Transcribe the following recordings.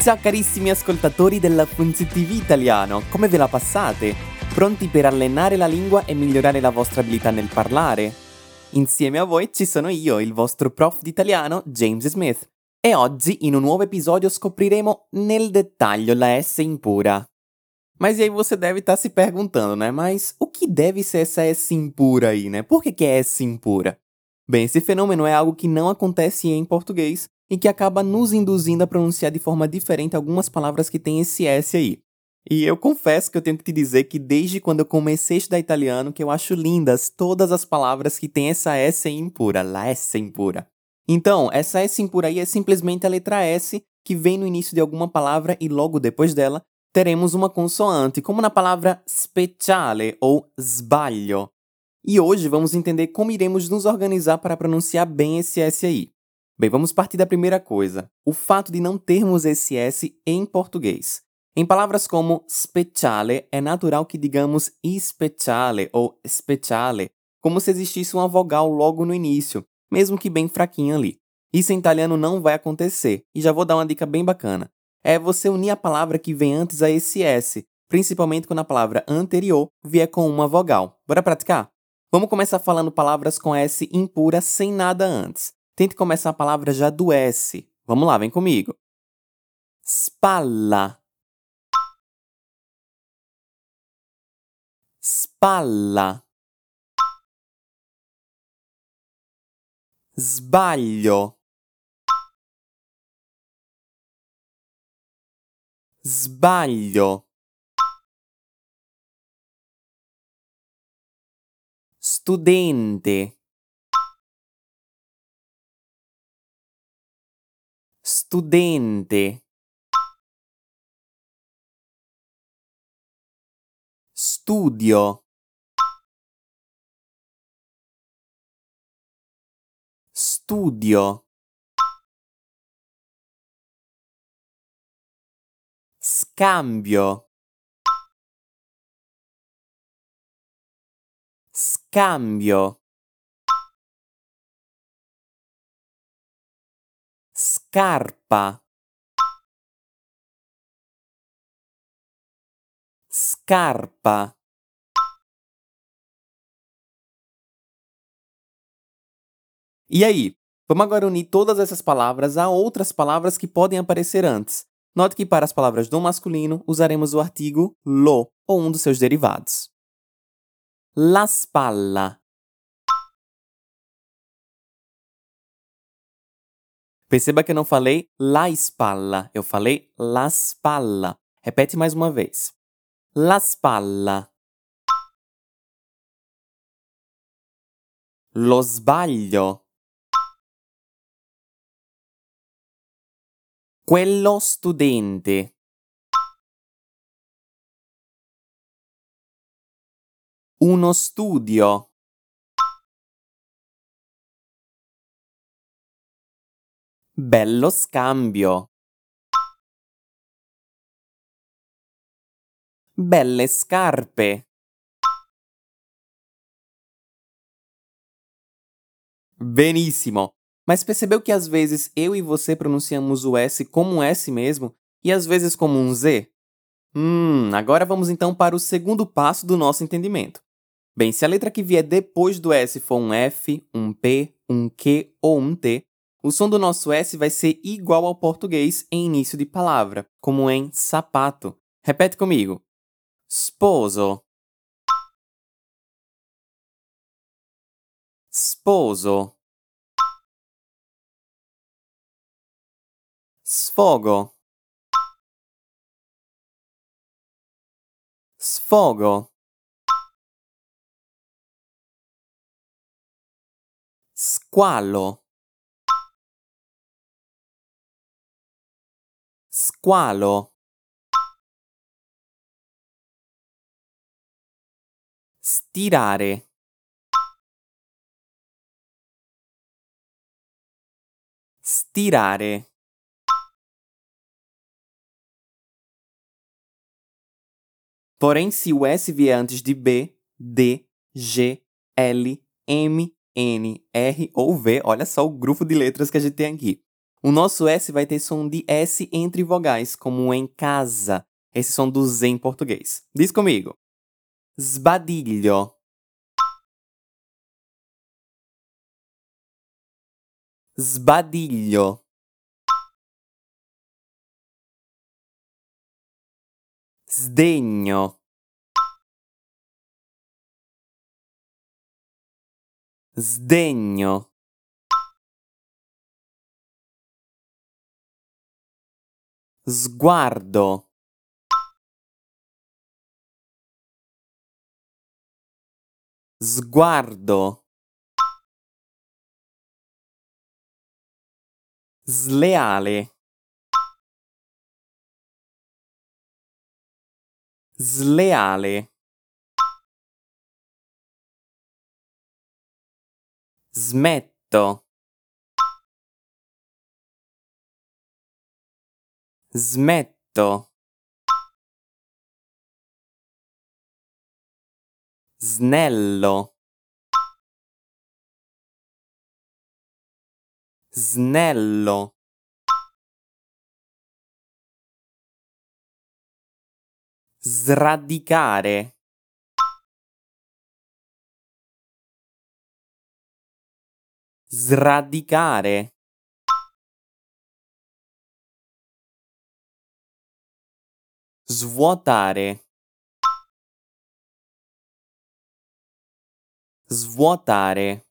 Ciao carissimi ascoltatori della Funzi TV Italiano, come ve la passate? Pronti per allenare la lingua e migliorare la vostra abilità nel parlare? Insieme a voi ci sono io, il vostro prof di italiano, James Smith. E oggi, in un nuovo episódio, scopriremo nel dettaglio la S impura. Mas e aí você deve estar se perguntando, né? Mas o que deve ser essa S impura aí, né? Por que, que é S impura? Bem, esse fenômeno é algo que não acontece em português e que acaba nos induzindo a pronunciar de forma diferente algumas palavras que têm esse S aí. E eu confesso que eu tenho que te dizer que desde quando eu comecei a estudar italiano que eu acho lindas todas as palavras que têm essa S impura, la S impura. Então, essa S impura aí é simplesmente a letra S que vem no início de alguma palavra e logo depois dela teremos uma consoante, como na palavra speciale ou sbaglio. E hoje vamos entender como iremos nos organizar para pronunciar bem esse S aí. Bem, vamos partir da primeira coisa, o fato de não termos esse S em português. Em palavras como speciale, é natural que digamos speciale ou speciale, como se existisse uma vogal logo no início, mesmo que bem fraquinha ali. Isso em italiano não vai acontecer, e já vou dar uma dica bem bacana é você unir a palavra que vem antes a esse S, principalmente quando a palavra anterior vier com uma vogal. Bora praticar? Vamos começar falando palavras com S impura sem nada antes. Tente começar a palavra já do S. Vamos lá, vem comigo. Spalla. Spalla. Sbaglio. Sbaglio. Studente. Studente. Studio. Studio. Scambio. Scambio. Scarpa. Scarpa. E aí? Vamos agora unir todas essas palavras a outras palavras que podem aparecer antes. Note que para as palavras do masculino usaremos o artigo lo ou um dos seus derivados. La spalla. Perceba que eu não falei la spalla, eu falei la spalla. Repete mais uma vez. La spalla. Lo sbaglio. Quello studente. Uno studio. Bello scambio. Belle scarpe. Benissimo! Mas percebeu que às vezes eu e você pronunciamos o S como um S mesmo e às vezes como um Z? Hum, agora vamos então para o segundo passo do nosso entendimento. Bem, se a letra que vier depois do S for um F, um P, um Q ou um T, o som do nosso S vai ser igual ao português em início de palavra, como em sapato. Repete comigo. Sposo. Sposo. Sfogo. Sfogo. Squalo. Squalo. Stirare. Stirare. Porém, se o S vier antes de B, D, G, L, M, N, R ou V, olha só o grupo de letras que a gente tem aqui. O nosso S vai ter som de S entre vogais, como em casa. Esse som do Z em português. Diz comigo. Sbadiglio. Sbadiglio. Sdegno. Sdegno. Sguardo. Sguardo. Sleale. Sleale. Smetto. Smetto. Snello. Snello. Sradicare. Sradicare. Svuotare. Svuotare.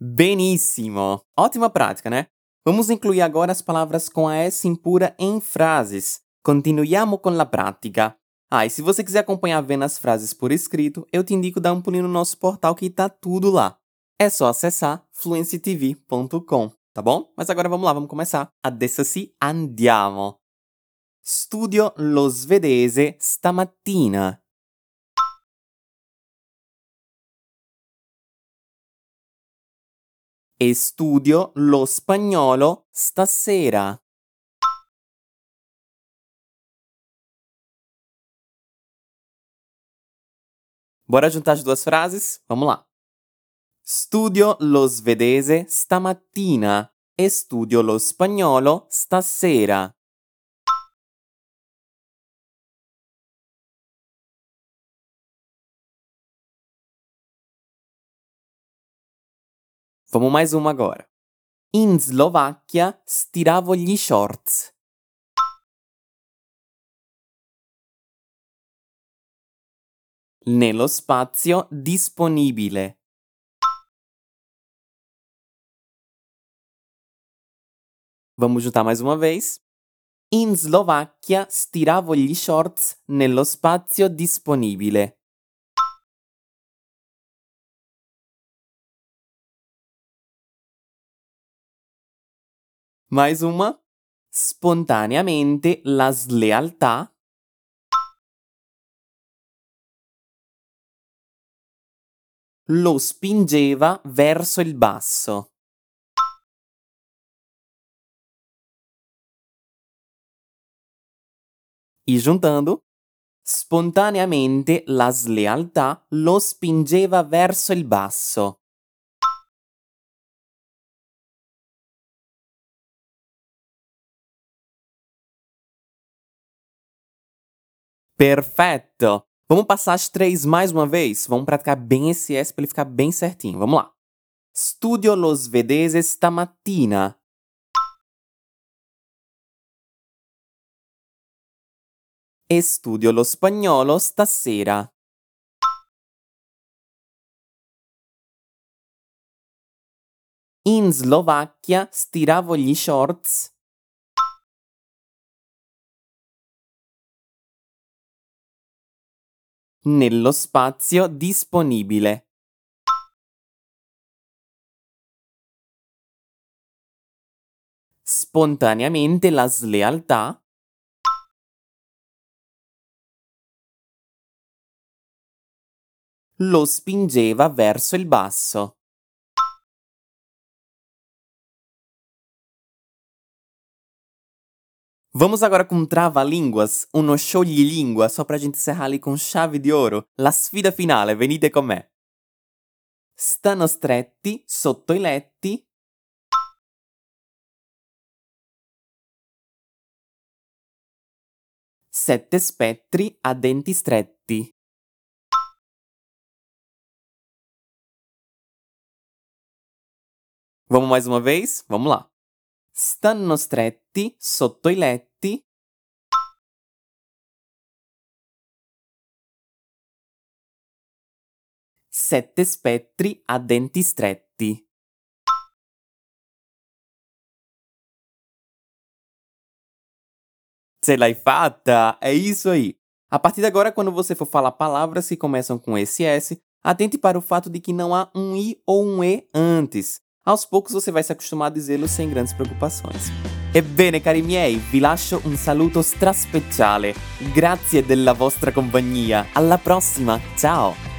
Benissimo! Ótima prática, né? Vamos incluir agora as palavras com a S impura em frases. Continuiamo con la pratica. Ah, e se você quiser acompanhar vendo as frases por escrito, eu te indico dar um pulinho no nosso portal que tá tudo lá. É só acessar fluencytv.com, tá bom? Mas agora vamos lá, vamos começar. Adesso sì, andiamo. Studio lo svedese stamattina. E studio lo spagnolo stasera. Bora juntar as duas frases? Vamos lá. Studio lo svedese stamattina e studio lo spagnolo stasera. Vamos mais uma agora. In Slovacchia stiravo gli shorts. Nello spazio disponibile. Vamos juntar mais uma vez. In Slovacchia stiravo gli shorts nello spazio disponibile. Mais uma. Spontaneamente la slealtà lo spingeva verso il basso. E juntando, spontaneamente la slealtà lo spingeva verso il basso. Perfeito! Vamos passar as três mais uma vez? Vamos praticar bem esse S para ele ficar bem certinho. Vamos lá. Studio lo svedese stamattina. E studio lo spagnolo stasera. In Slovacchia stiravo gli shorts nello spazio disponibile. Spontaneamente la slealtà lo spingeva verso il basso. Vamos agora com trava-línguas, uno sciogli-língua, só pra gente encerrar ali com chave de ouro. La sfida finale, venite con me. stanno stretti sotto i letti. Sette spettri a denti stretti. Vamos mais uma vez? Vamos lá. Stanno stretti sotto i letti. Sette spettri a denti stretti. Ce l'hai fatta! É isso aí! A partir de agora, quando você for falar palavras que começam com esse S, atente para o fato de que não há um I ou um E antes. Aos poucos você vai se acostumar a dizê-lo sem grandes preoccupações. Ebbene, cari miei, vi lascio un saluto straspeciale. Grazie della vostra compagnia. Alla prossima, ciao!